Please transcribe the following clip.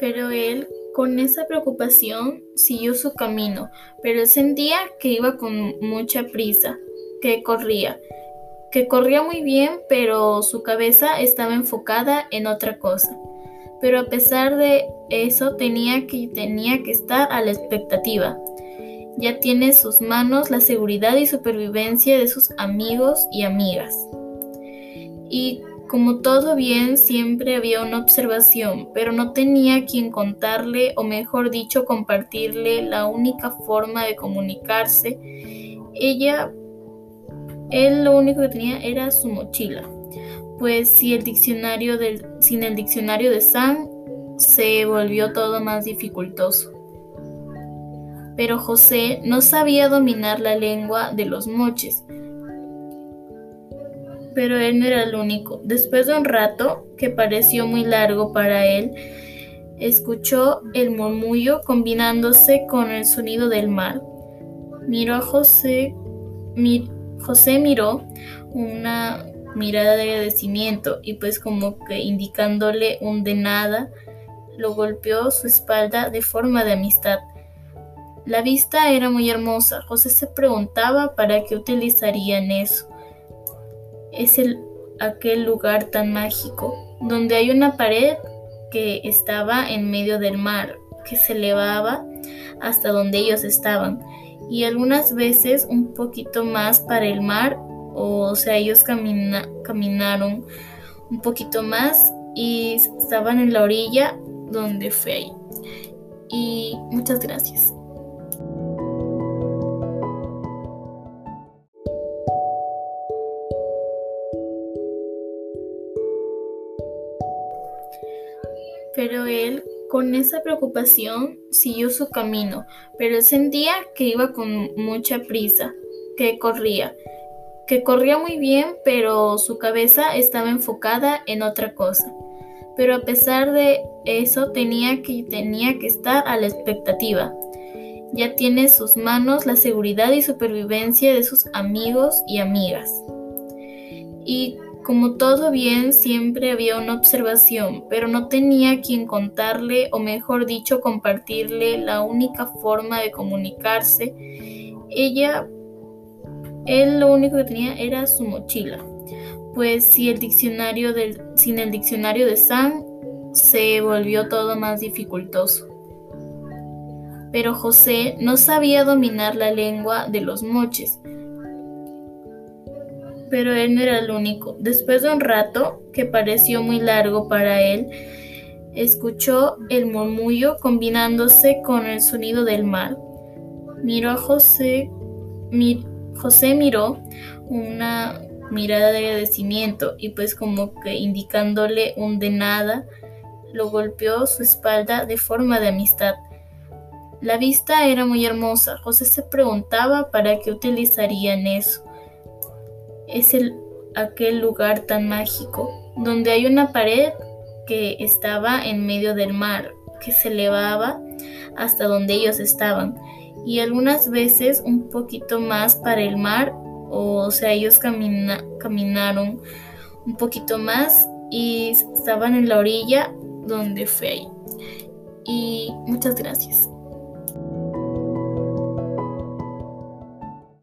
Pero él, con esa preocupación, siguió su camino, pero él sentía que iba con mucha prisa, que corría, que corría muy bien, pero su cabeza estaba enfocada en otra cosa. Pero a pesar de eso tenía que, tenía que estar a la expectativa. Ya tiene en sus manos la seguridad y supervivencia de sus amigos y amigas. Y como todo bien, siempre había una observación, pero no tenía quien contarle, o mejor dicho, compartirle la única forma de comunicarse. Ella, él lo único que tenía era su mochila, pues si el diccionario del, sin el diccionario de Sam se volvió todo más dificultoso. Pero José no sabía dominar la lengua de los moches, pero él no era el único. Después de un rato, que pareció muy largo para él, escuchó el murmullo combinándose con el sonido del mar. Miró a José, José miró una mirada de agradecimiento y pues como que indicándole un de nada, lo golpeó su espalda de forma de amistad. La vista era muy hermosa. José se preguntaba para qué utilizarían eso es el, aquel lugar tan mágico, donde hay una pared que estaba en medio del mar, que se elevaba hasta donde ellos estaban, y algunas veces un poquito más para el mar, o, sea, ellos caminaron un poquito más y estaban en la orilla donde fue ahí. Y muchas gracias. Pero él, con esa preocupación, siguió su camino, pero él sentía que iba con mucha prisa, que corría, que corría muy bien, pero su cabeza estaba enfocada en otra cosa. Pero a pesar de eso tenía que, tenía que estar a la expectativa. Ya tiene en sus manos la seguridad y supervivencia de sus amigos y amigas. Y como todo bien, siempre había una observación, pero no tenía quien contarle, o mejor dicho, compartirle la única forma de comunicarse. Ella, él lo único que tenía era su mochila, pues si el diccionario del, sin el diccionario de Sam se volvió todo más dificultoso. Pero José no sabía dominar la lengua de los moches, pero él no era el único. Después de un rato, que pareció muy largo para él, escuchó el murmullo combinándose con el sonido del mar. Miró a José, José miró una mirada de agradecimiento y pues como que indicándole un de nada, lo golpeó su espalda de forma de amistad. La vista era muy hermosa. José se preguntaba para qué utilizarían eso es el, aquel lugar tan mágico, donde hay una pared que estaba en medio del mar, que se elevaba hasta donde ellos estaban, y algunas veces un poquito más para el mar, o, sea, ellos caminaron un poquito más y estaban en la orilla donde fue ahí. Y muchas gracias.